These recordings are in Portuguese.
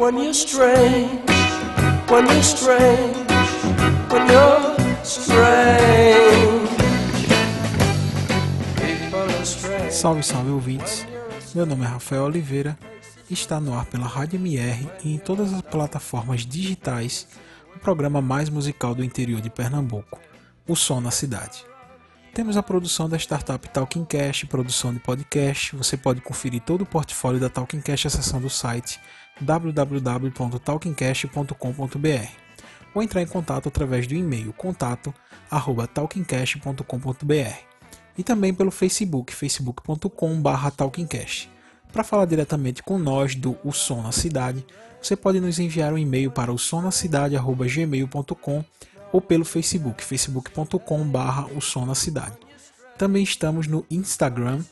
When you're strange, when you're strange, when you're strange. Salve, salve ouvintes. Meu nome é Rafael Oliveira. Está no ar pela Rádio MR e em todas as plataformas digitais o programa mais musical do interior de Pernambuco, O Som na Cidade. Temos a produção da startup Talking Cash, produção de podcast. Você pode conferir todo o portfólio da Talking Cash acessando o site www.talkingcash.com.br ou entrar em contato através do e-mail contato@talkingcash.com.br e também pelo Facebook, facebook.com/talkingcash. Para falar diretamente com nós do O Som na Cidade, você pode nos enviar um e-mail para o ou pelo Facebook, facebook.com/barra. Também estamos no Instagram,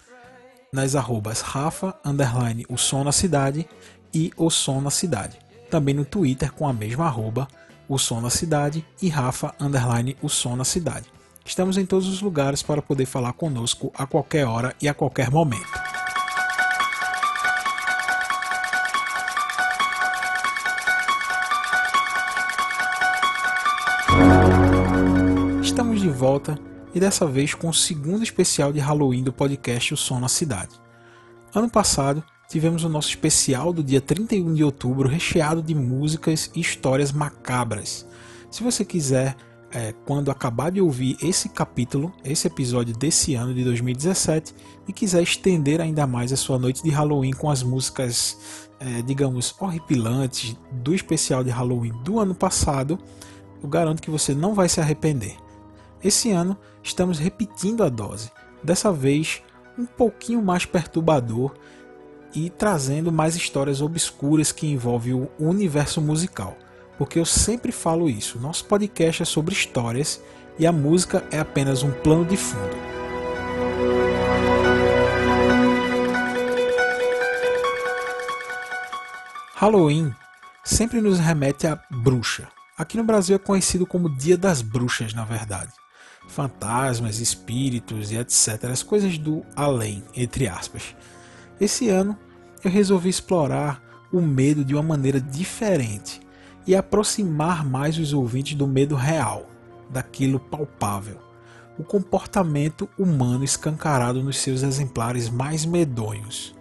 nas arrobas Rafa, underline, o som na cidade e o som na cidade. Também no Twitter com a mesma arroba, o som na cidade e Rafa, underline, o som na cidade. Estamos em todos os lugares para poder falar conosco a qualquer hora e a qualquer momento. Estamos de volta e dessa vez com o segundo especial de Halloween do podcast O Som na Cidade. Ano passado tivemos o nosso especial do dia 31 de outubro recheado de músicas e histórias macabras. Se você quiser, é, quando acabar de ouvir esse capítulo, esse episódio desse ano de 2017, e quiser estender ainda mais a sua noite de Halloween com as músicas, é, digamos, horripilantes do especial de Halloween do ano passado, eu garanto que você não vai se arrepender. Esse ano estamos repetindo a dose, dessa vez um pouquinho mais perturbador e trazendo mais histórias obscuras que envolvem o universo musical. Porque eu sempre falo isso, nosso podcast é sobre histórias e a música é apenas um plano de fundo. Halloween sempre nos remete à bruxa. Aqui no Brasil é conhecido como Dia das Bruxas, na verdade. Fantasmas, espíritos e etc. As coisas do além, entre aspas. Esse ano eu resolvi explorar o medo de uma maneira diferente e aproximar mais os ouvintes do medo real, daquilo palpável, o comportamento humano escancarado nos seus exemplares mais medonhos.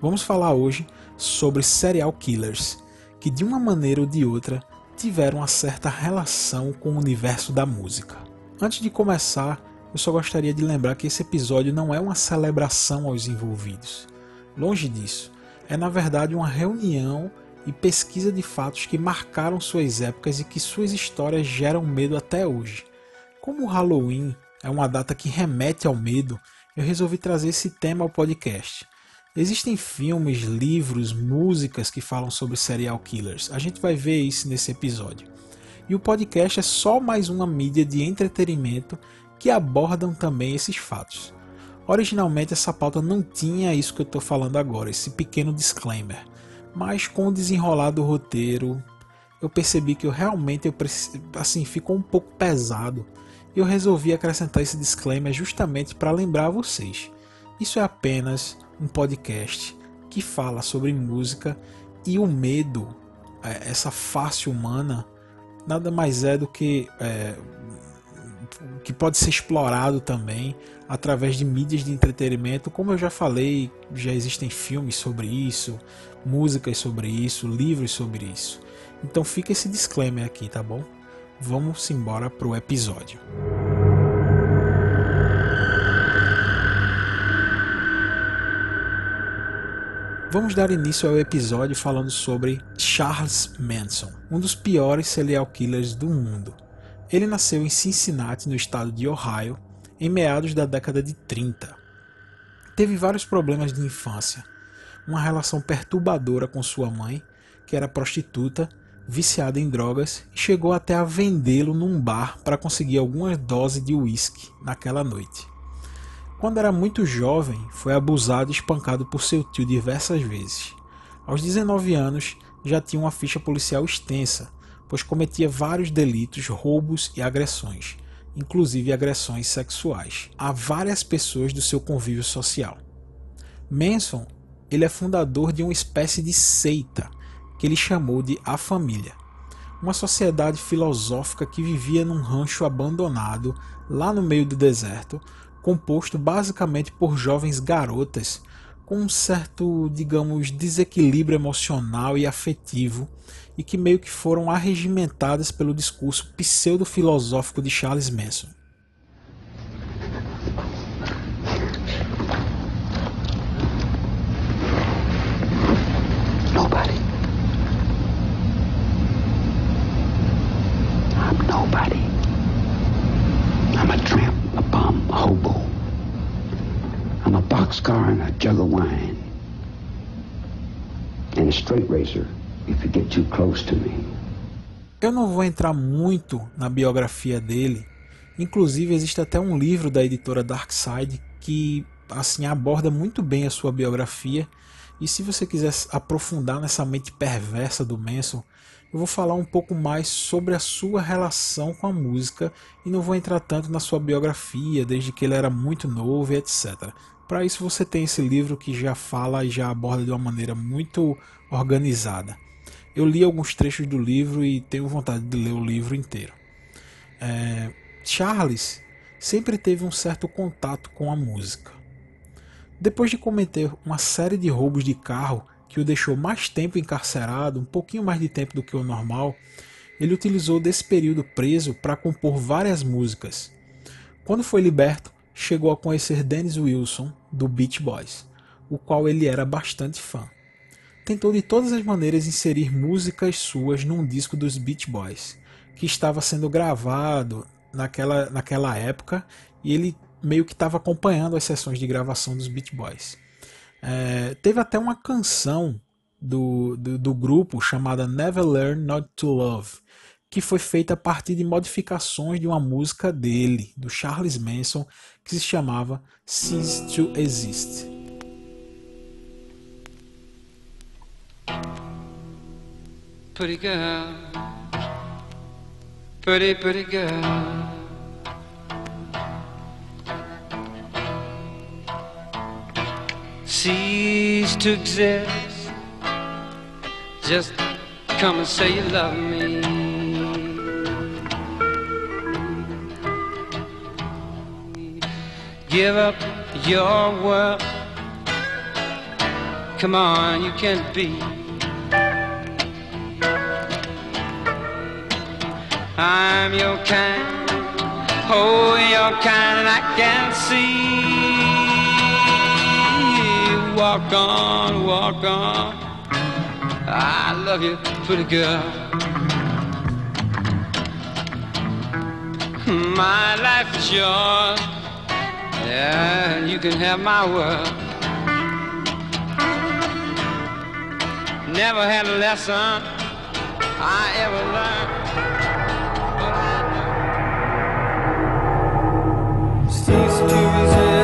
Vamos falar hoje sobre serial killers, que de uma maneira ou de outra tiveram uma certa relação com o universo da música. Antes de começar, eu só gostaria de lembrar que esse episódio não é uma celebração aos envolvidos. Longe disso, é na verdade uma reunião e pesquisa de fatos que marcaram suas épocas e que suas histórias geram medo até hoje. Como o Halloween é uma data que remete ao medo, eu resolvi trazer esse tema ao podcast. Existem filmes, livros, músicas que falam sobre serial killers. A gente vai ver isso nesse episódio. E o podcast é só mais uma mídia de entretenimento que abordam também esses fatos. Originalmente essa pauta não tinha isso que eu estou falando agora, esse pequeno disclaimer. Mas com o desenrolar do roteiro, eu percebi que eu realmente eu assim ficou um pouco pesado e eu resolvi acrescentar esse disclaimer justamente para lembrar vocês. Isso é apenas um podcast que fala sobre música e o medo, essa face humana, nada mais é do que é, que pode ser explorado também através de mídias de entretenimento. Como eu já falei, já existem filmes sobre isso, músicas sobre isso, livros sobre isso. Então fica esse disclaimer aqui, tá bom? Vamos embora pro episódio. Vamos dar início ao episódio falando sobre Charles Manson, um dos piores serial killers do mundo. Ele nasceu em Cincinnati, no estado de Ohio, em meados da década de 30. Teve vários problemas de infância, uma relação perturbadora com sua mãe, que era prostituta, viciada em drogas, e chegou até a vendê-lo num bar para conseguir algumas doses de uísque naquela noite. Quando era muito jovem, foi abusado e espancado por seu tio diversas vezes. Aos 19 anos, já tinha uma ficha policial extensa, pois cometia vários delitos, roubos e agressões, inclusive agressões sexuais, a várias pessoas do seu convívio social. Manson, ele é fundador de uma espécie de seita que ele chamou de A Família, uma sociedade filosófica que vivia num rancho abandonado lá no meio do deserto, composto basicamente por jovens garotas com um certo, digamos, desequilíbrio emocional e afetivo e que meio que foram arregimentadas pelo discurso pseudo-filosófico de Charles Manson. Boxcar and a jug of wine. And a straight racer if you get too close to me. Eu não vou entrar muito na biografia dele. Inclusive existe até um livro da editora Darkside que assim aborda muito bem a sua biografia. E se você quiser aprofundar nessa mente perversa do Manson, eu vou falar um pouco mais sobre a sua relação com a música e não vou entrar tanto na sua biografia, desde que ele era muito novo etc. Para isso você tem esse livro que já fala e já aborda de uma maneira muito organizada. Eu li alguns trechos do livro e tenho vontade de ler o livro inteiro. É, Charles sempre teve um certo contato com a música. Depois de cometer uma série de roubos de carro que o deixou mais tempo encarcerado, um pouquinho mais de tempo do que o normal, ele utilizou desse período preso para compor várias músicas. Quando foi liberto, chegou a conhecer Dennis Wilson, do Beach Boys, o qual ele era bastante fã. Tentou de todas as maneiras inserir músicas suas num disco dos Beach Boys, que estava sendo gravado naquela, naquela época e ele meio que estava acompanhando as sessões de gravação dos Beach Boys. É, teve até uma canção do, do, do grupo chamada Never Learn Not to Love, que foi feita a partir de modificações de uma música dele, do Charles Manson, que se chamava Cease to Exist. Pretty girl, pretty, pretty girl. Cease to exist. Just come and say you love me. Give up your world. Come on, you can't be. I'm your kind, oh, your kind, and I can see. Walk on, walk on. I love you, pretty girl. My life is yours. Yeah, you can have my world. Never had a lesson I ever learned. mysteries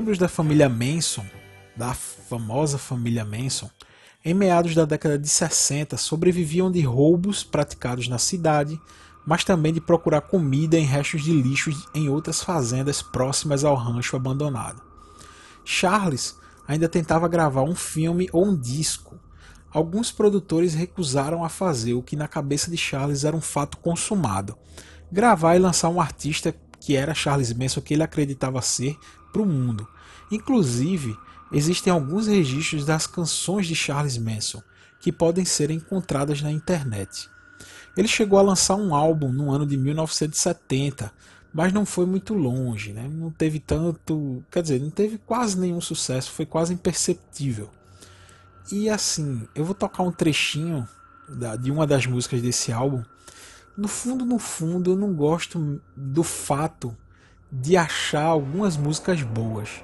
membros da família Manson, da famosa família Manson, em meados da década de 60 sobreviviam de roubos praticados na cidade, mas também de procurar comida em restos de lixo em outras fazendas próximas ao rancho abandonado. Charles ainda tentava gravar um filme ou um disco. Alguns produtores recusaram a fazer o que na cabeça de Charles era um fato consumado: gravar e lançar um artista que era Charles Manson que ele acreditava ser para o mundo. Inclusive, existem alguns registros das canções de Charles Manson que podem ser encontradas na internet. Ele chegou a lançar um álbum no ano de 1970, mas não foi muito longe, né? não teve tanto, quer dizer, não teve quase nenhum sucesso, foi quase imperceptível. E assim, eu vou tocar um trechinho de uma das músicas desse álbum. No fundo, no fundo, eu não gosto do fato de achar algumas músicas boas.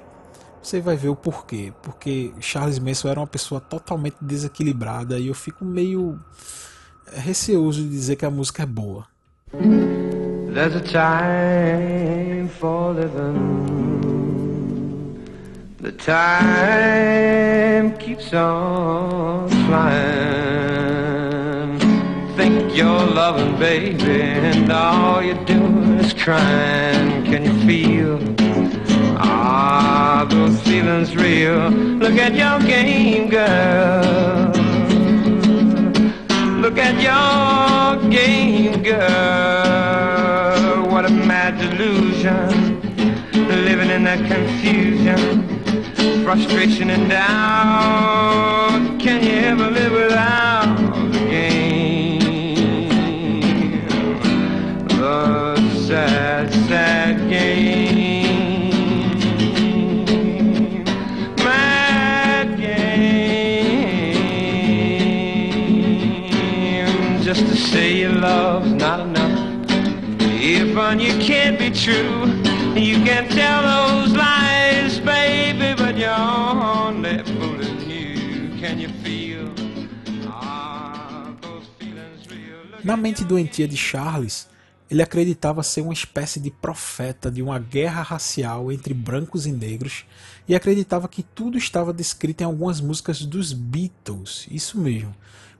Você vai ver o porquê. Porque Charles Manson era uma pessoa totalmente desequilibrada e eu fico meio receoso de dizer que a música é boa. There's a time for living. The time keeps on flying. Think you're loving, baby, and all you're doing is crying. Can you feel? Ah, those feelings real. Look at your game, girl. Look at your game, girl. What a mad delusion. Living in that confusion, frustration and doubt. Can you ever live without If on you can't be true, you can tell those lies, baby, but you're only fooling you. Can you feel? Ah, those feelings real. Look Na mente doentia de Charles, ele acreditava ser uma espécie de profeta de uma guerra racial entre brancos e negros e acreditava que tudo estava descrito em algumas músicas dos Beatles. Isso mesmo.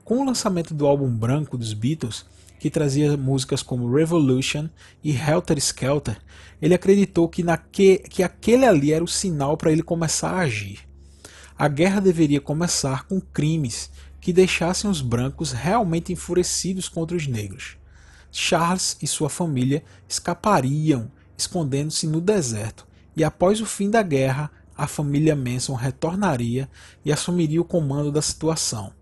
Com o lançamento do álbum branco dos Beatles, que trazia músicas como Revolution e Helter Skelter, ele acreditou que, naque, que aquele ali era o sinal para ele começar a agir. A guerra deveria começar com crimes que deixassem os brancos realmente enfurecidos contra os negros. Charles e sua família escapariam, escondendo-se no deserto, e após o fim da guerra, a família Manson retornaria e assumiria o comando da situação.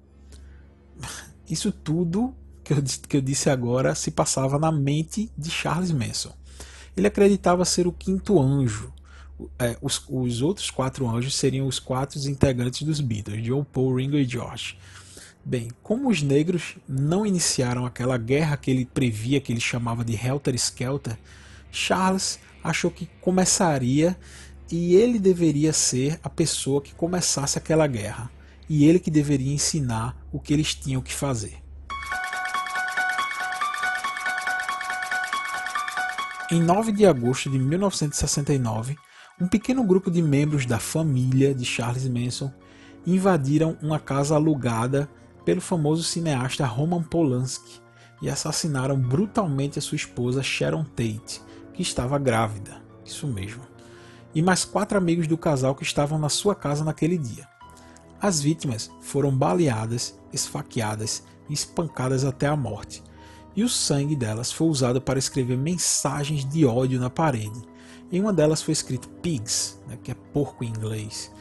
Isso tudo que eu, que eu disse agora se passava na mente de Charles Manson. Ele acreditava ser o quinto anjo. É, os, os outros quatro anjos seriam os quatro integrantes dos Beatles, John, Paul, Ringo e George. Bem, como os negros não iniciaram aquela guerra que ele previa, que ele chamava de Helter Skelter, Charles achou que começaria e ele deveria ser a pessoa que começasse aquela guerra. E ele que deveria ensinar o que eles tinham que fazer. Em 9 de agosto de 1969, um pequeno grupo de membros da família de Charles Manson invadiram uma casa alugada pelo famoso cineasta Roman Polanski e assassinaram brutalmente a sua esposa Sharon Tate, que estava grávida. Isso mesmo. E mais quatro amigos do casal que estavam na sua casa naquele dia. As vítimas foram baleadas, esfaqueadas e espancadas até a morte, e o sangue delas foi usado para escrever mensagens de ódio na parede. Em uma delas foi escrito pigs, né, que é porco em inglês.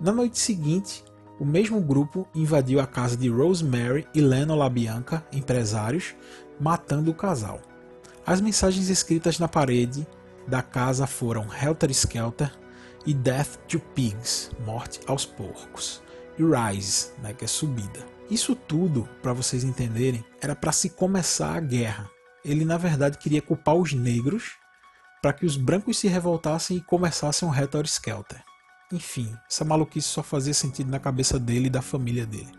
Na noite seguinte, o mesmo grupo invadiu a casa de Rosemary e Leno LaBianca, empresários, matando o casal. As mensagens escritas na parede da casa foram Helter Skelter e Death to Pigs, morte aos porcos, e Rise, né, que é subida. Isso tudo, para vocês entenderem, era para se começar a guerra. Ele na verdade queria culpar os negros para que os brancos se revoltassem e começassem um Helter Skelter. Enfim, essa maluquice só fazia sentido na cabeça dele e da família dele.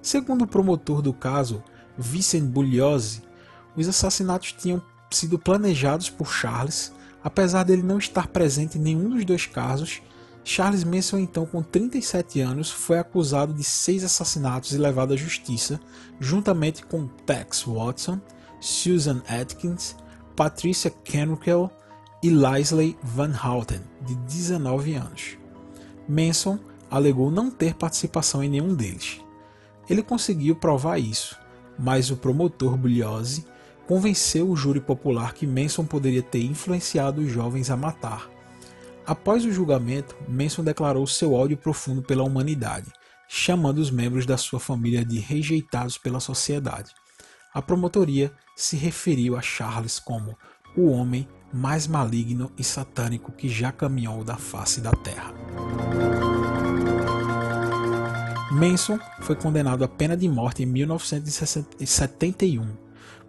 Segundo o promotor do caso, Vincent Bugliosi, os assassinatos tinham sido planejados por Charles Apesar dele não estar presente em nenhum dos dois casos, Charles Manson, então com 37 anos, foi acusado de seis assassinatos e levado à justiça, juntamente com Tex Watson, Susan Atkins, Patricia Kenrickell e Leslie Van Houten, de 19 anos. Manson alegou não ter participação em nenhum deles. Ele conseguiu provar isso, mas o promotor Bugliosi convenceu o júri popular que Manson poderia ter influenciado os jovens a matar. Após o julgamento, Manson declarou seu ódio profundo pela humanidade, chamando os membros da sua família de rejeitados pela sociedade. A promotoria se referiu a Charles como o homem mais maligno e satânico que já caminhou da face da terra. Manson foi condenado à pena de morte em 1971,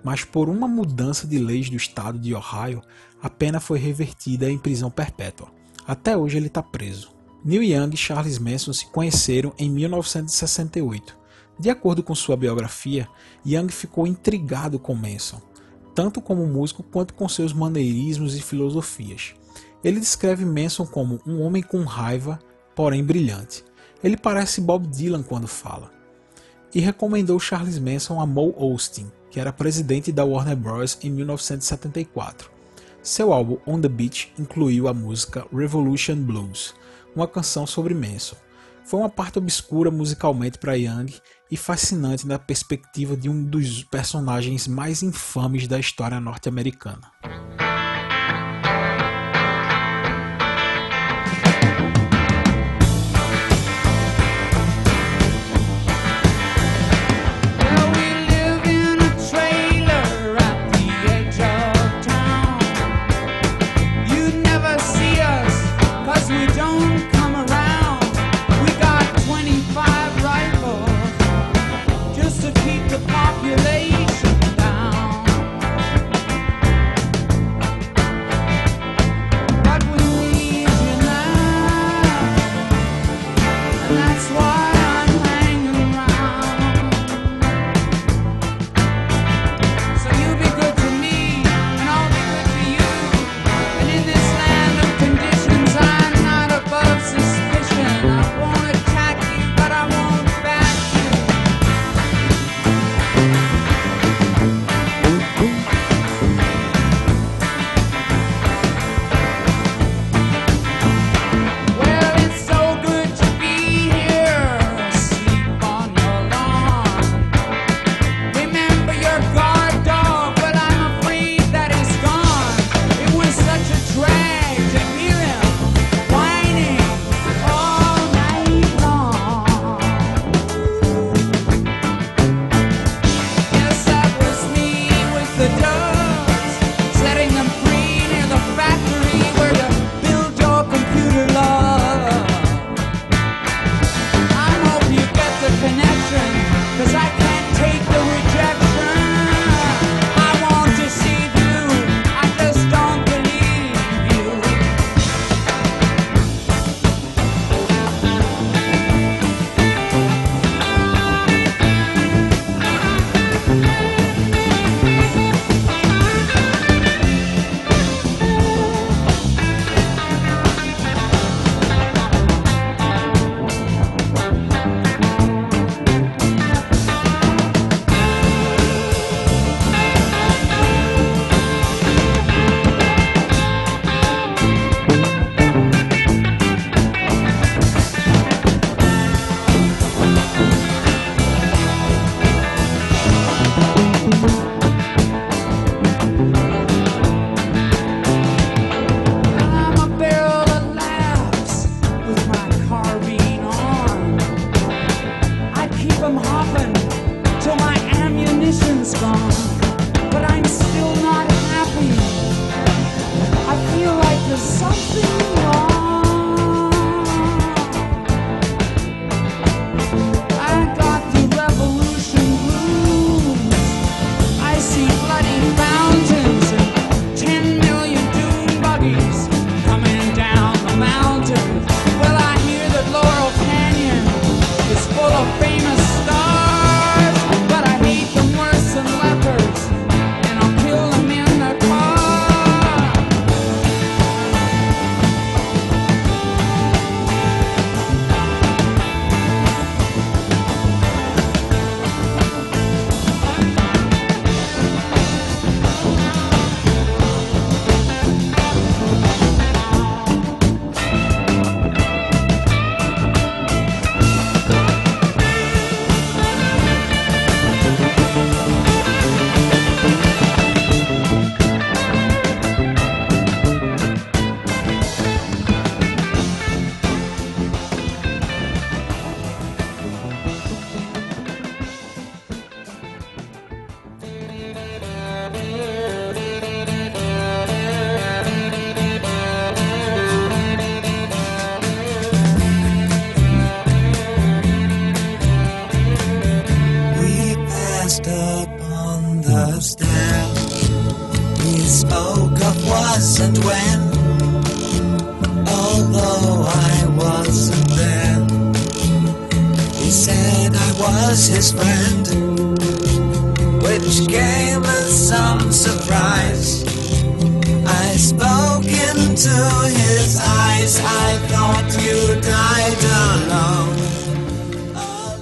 mas por uma mudança de leis do estado de Ohio, a pena foi revertida em prisão perpétua. Até hoje ele está preso. Neil Young e Charles Manson se conheceram em 1968. De acordo com sua biografia, Young ficou intrigado com Manson, tanto como músico quanto com seus maneirismos e filosofias. Ele descreve Manson como um homem com raiva, porém brilhante. Ele parece Bob Dylan quando fala. E recomendou Charles Manson a Mo Austin, que era presidente da Warner Bros. em 1974. Seu álbum On the Beach incluiu a música Revolution Blues, uma canção sobre Manson. Foi uma parte obscura musicalmente para Young e fascinante na perspectiva de um dos personagens mais infames da história norte-americana.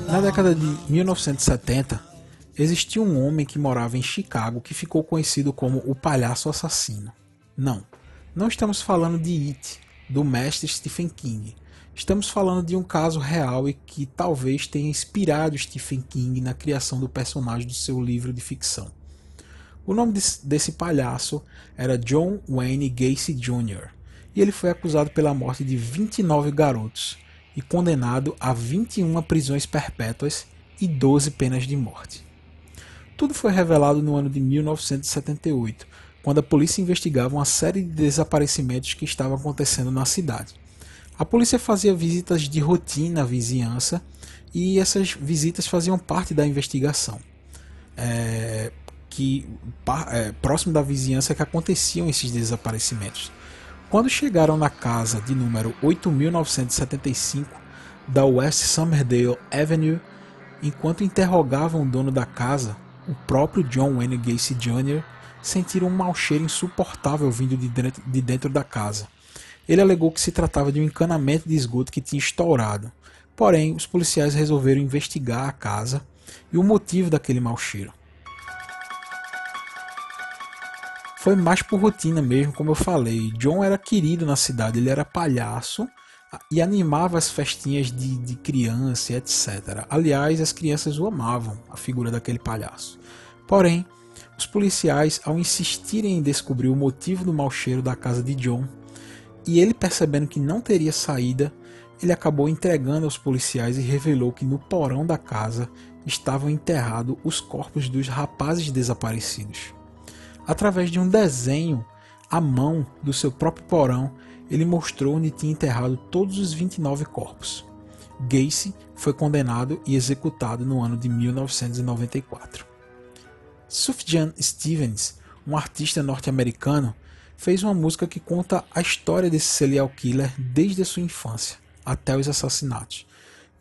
Na década de 1970, existia um homem que morava em Chicago que ficou conhecido como o Palhaço Assassino. Não, não estamos falando de It, do mestre Stephen King. Estamos falando de um caso real e que talvez tenha inspirado Stephen King na criação do personagem do seu livro de ficção. O nome desse, palhaço era John Wayne Gacy Jr. e ele foi acusado pela morte de 29 garotos e condenado a 21 prisões perpétuas e 12 penas de morte. Tudo foi revelado no ano de 1978, quando a polícia investigava uma série de desaparecimentos que estavam acontecendo na cidade. A polícia fazia visitas de rotina à vizinhança e essas visitas faziam parte da investigação. É, que é, próximo da vizinhança que aconteciam esses desaparecimentos. Quando chegaram na casa de número 8975 da West Somerdale Avenue, enquanto interrogavam o dono da casa, o próprio John Wayne Gacy Jr. sentiram um mau cheiro insuportável vindo de dentro, de dentro da casa. Ele alegou que se tratava de um encanamento de esgoto que tinha estourado. Porém, os policiais resolveram investigar a casa e o motivo daquele mau cheiro. Foi mais por rotina mesmo, como eu falei. John era querido na cidade, ele era palhaço e animava as festinhas de, de criança, etc. Aliás, as crianças o amavam, a figura daquele palhaço. Porém, os policiais, ao insistirem em descobrir o motivo do mau cheiro da casa de John, e ele percebendo que não teria saída, ele acabou entregando aos policiais e revelou que no porão da casa estavam enterrados os corpos dos rapazes desaparecidos. Através de um desenho à mão do seu próprio porão, ele mostrou onde tinha enterrado todos os 29 corpos. Gacy foi condenado e executado no ano de 1994. Sufjan Stevens, um artista norte-americano, fez uma música que conta a história desse serial killer desde a sua infância até os assassinatos.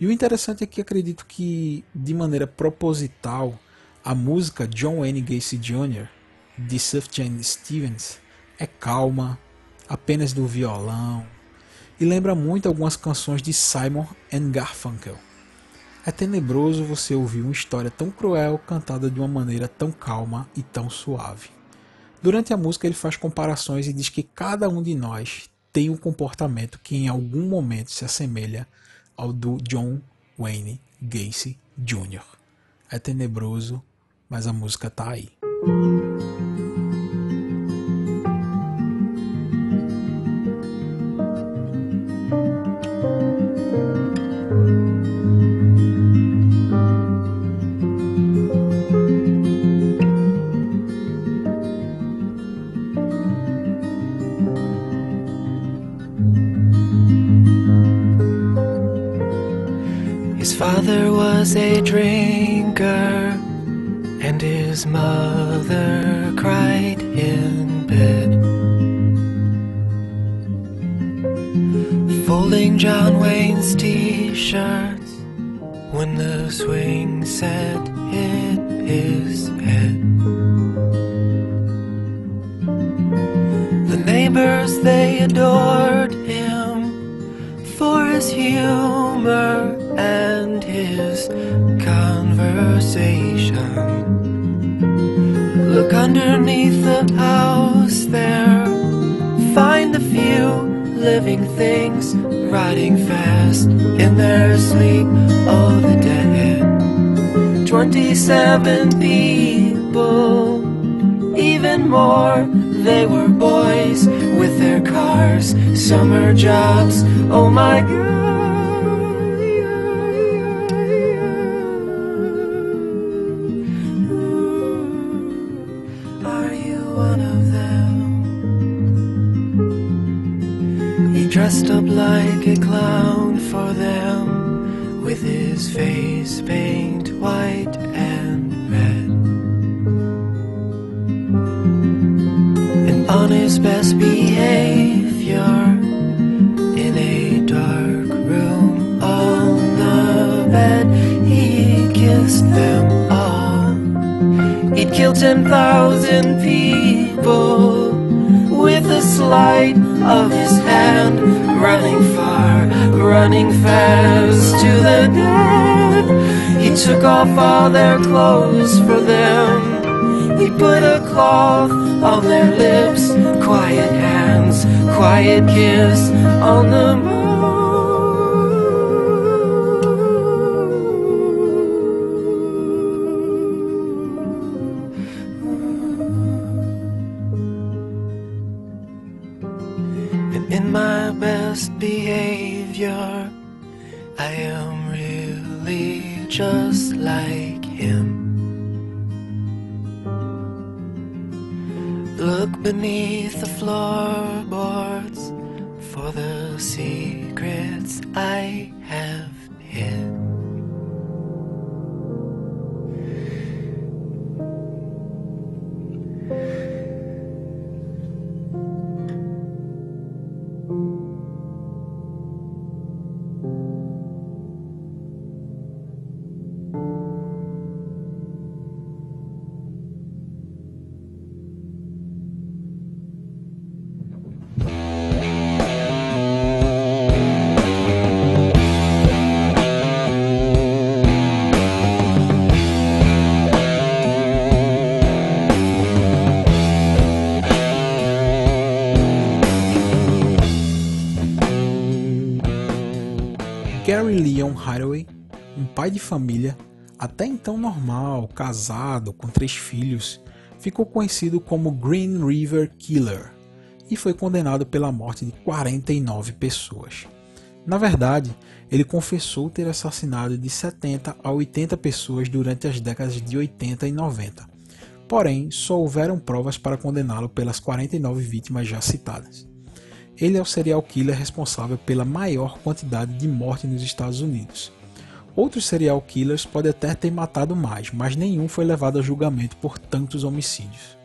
E o interessante é que acredito que, de maneira proposital, a música John Wayne Gacy Jr de Sufjan Stevens é calma, apenas do violão e lembra muito algumas canções de Simon and Garfunkel. É tenebroso você ouvir uma história tão cruel cantada de uma maneira tão calma e tão suave. Durante a música ele faz comparações e diz que cada um de nós tem um comportamento que em algum momento se assemelha ao do John Wayne Gacy Jr. É tenebroso, mas a música está aí. dressed up like a clown for them, with his face paint white and red. And on his best behavior, in a dark room on the bed, he kissed them all. He'd killed 10,000 people with a slight of his hand, running far, running fast to the dead. He took off all their clothes for them. He put a cloth on their lips, quiet hands, quiet kiss on the floorboards for the secrets I have hid. Pai de família, até então normal, casado, com três filhos, ficou conhecido como Green River Killer e foi condenado pela morte de 49 pessoas. Na verdade, ele confessou ter assassinado de 70 a 80 pessoas durante as décadas de 80 e 90. Porém, só houveram provas para condená-lo pelas 49 vítimas já citadas. Ele é o serial killer responsável pela maior quantidade de morte nos Estados Unidos. Outros serial killers podem até ter matado mais, mas nenhum foi levado a julgamento por tantos homicídios.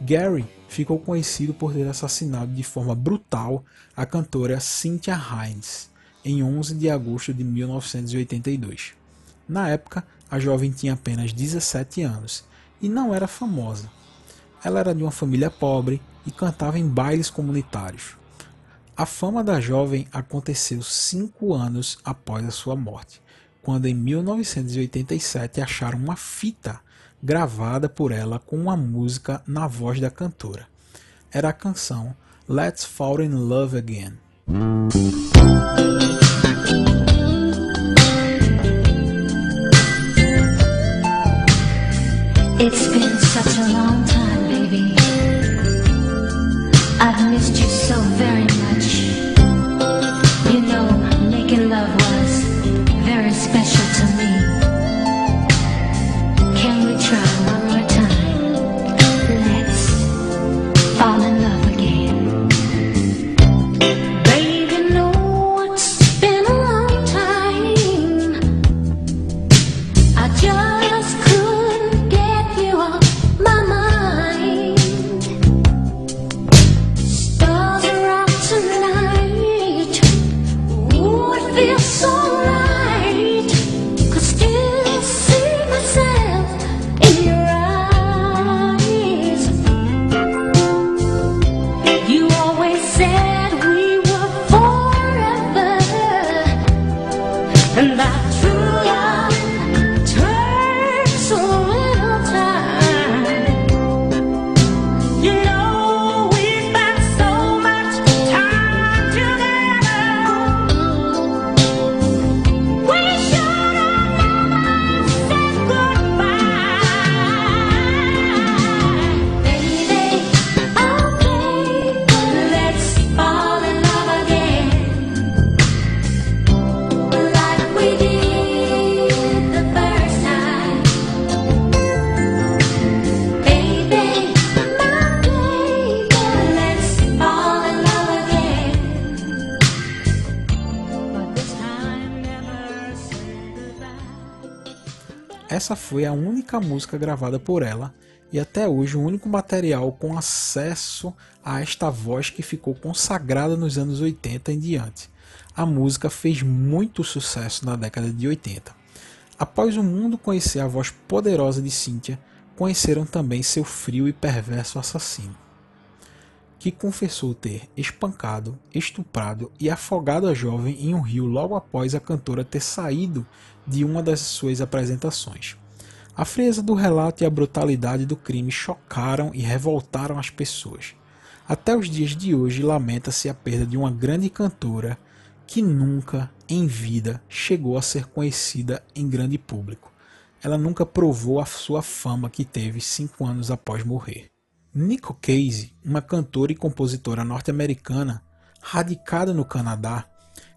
Gary ficou conhecido por ter assassinado de forma brutal a cantora Cynthia Hines em 11 de agosto de 1982. Na época, a jovem tinha apenas 17 anos e não era famosa. Ela era de uma família pobre e cantava em bailes comunitários. A fama da jovem aconteceu cinco anos após a sua morte, quando em 1987 acharam uma fita gravada por ela com uma música na voz da cantora. Era a canção Let's Fall in Love Again. Foi a única música gravada por ela e até hoje o único material com acesso a esta voz que ficou consagrada nos anos 80 em diante. A música fez muito sucesso na década de 80. Após o mundo conhecer a voz poderosa de Cynthia, conheceram também seu frio e perverso assassino, que confessou ter espancado, estuprado e afogado a jovem em um rio logo após a cantora ter saído de uma das suas apresentações. A frieza do relato e a brutalidade do crime chocaram e revoltaram as pessoas. Até os dias de hoje lamenta-se a perda de uma grande cantora que nunca em vida chegou a ser conhecida em grande público. Ela nunca provou a sua fama que teve cinco anos após morrer. Nico Case, uma cantora e compositora norte-americana radicada no Canadá,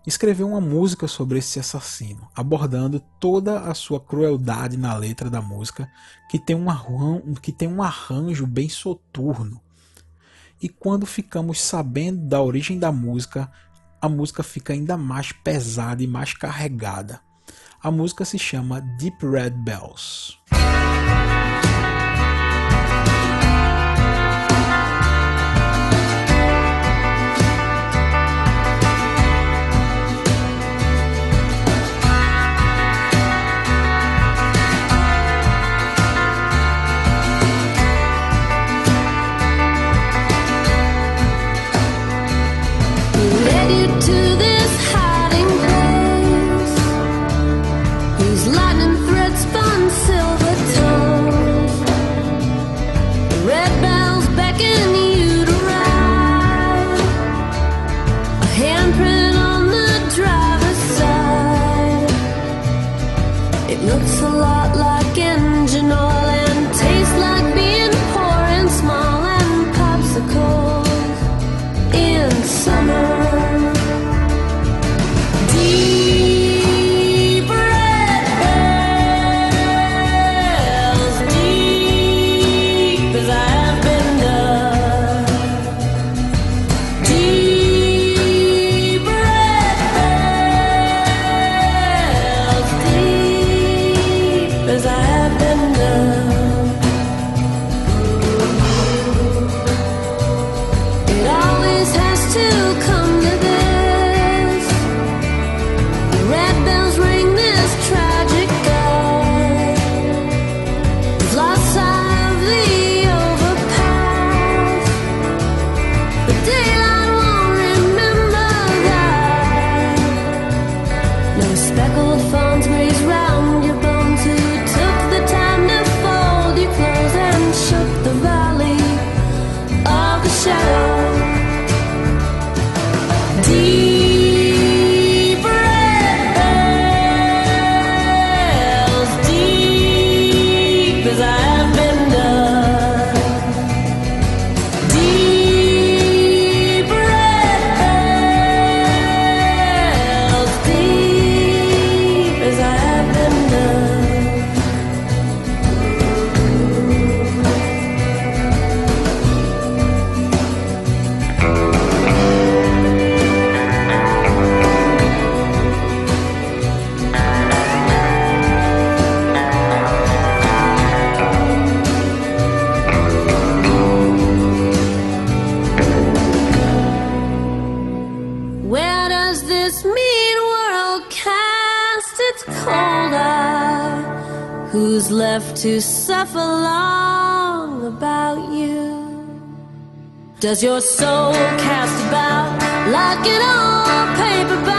escreveu uma música sobre esse assassino, abordando toda a sua crueldade na letra da música, que tem um arranjo, que tem um arranjo bem soturno. E quando ficamos sabendo da origem da música, a música fica ainda mais pesada e mais carregada. A música se chama Deep Red Bells. Bells deep as Does your soul cast about? Like an old paper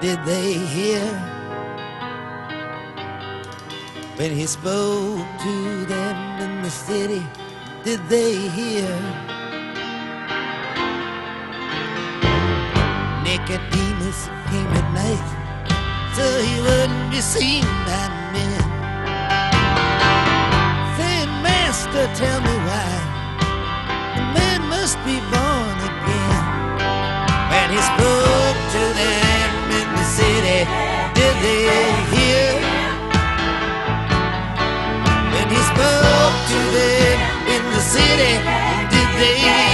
did they hear? When he spoke to them in the city, did they hear? Nicodemus came at night, so he wouldn't be seen by men. Saying, Master, tell me why a man must be born again. When he spoke they hear? When he spoke to them in the city, did they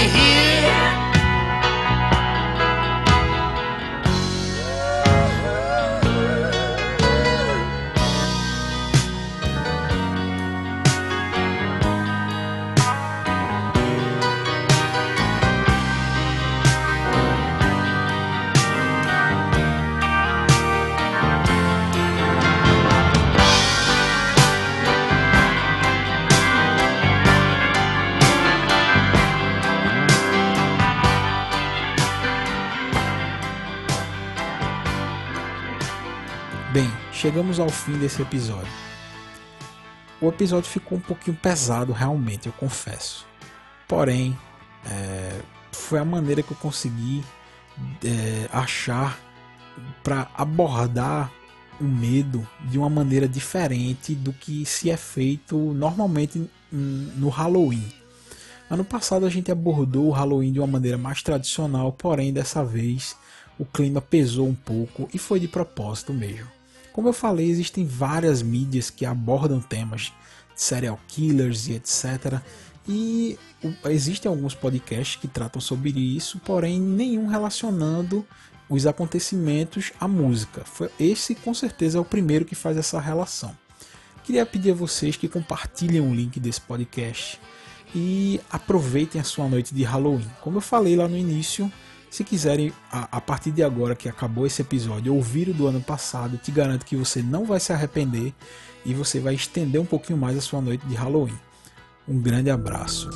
chegamos ao fim desse episódio. O episódio ficou um pouquinho pesado, realmente, eu confesso. Porém, é, foi a maneira que eu consegui é, achar para abordar o medo de uma maneira diferente do que se é feito normalmente no Halloween. Ano passado a gente abordou o Halloween de uma maneira mais tradicional, porém dessa vez o clima pesou um pouco e foi de propósito mesmo. Como eu falei, existem várias mídias que abordam temas de serial killers e etc. E existem alguns podcasts que tratam sobre isso, porém nenhum relacionando os acontecimentos à música. Esse com certeza é o primeiro que faz essa relação. Queria pedir a vocês que compartilhem o link desse podcast e aproveitem a sua noite de Halloween. Como eu falei lá no início, se quiserem, a, a partir de agora que acabou esse episódio, ouvir o do ano passado, te garanto que você não vai se arrepender e você vai estender um pouquinho mais a sua noite de Halloween. Um grande abraço.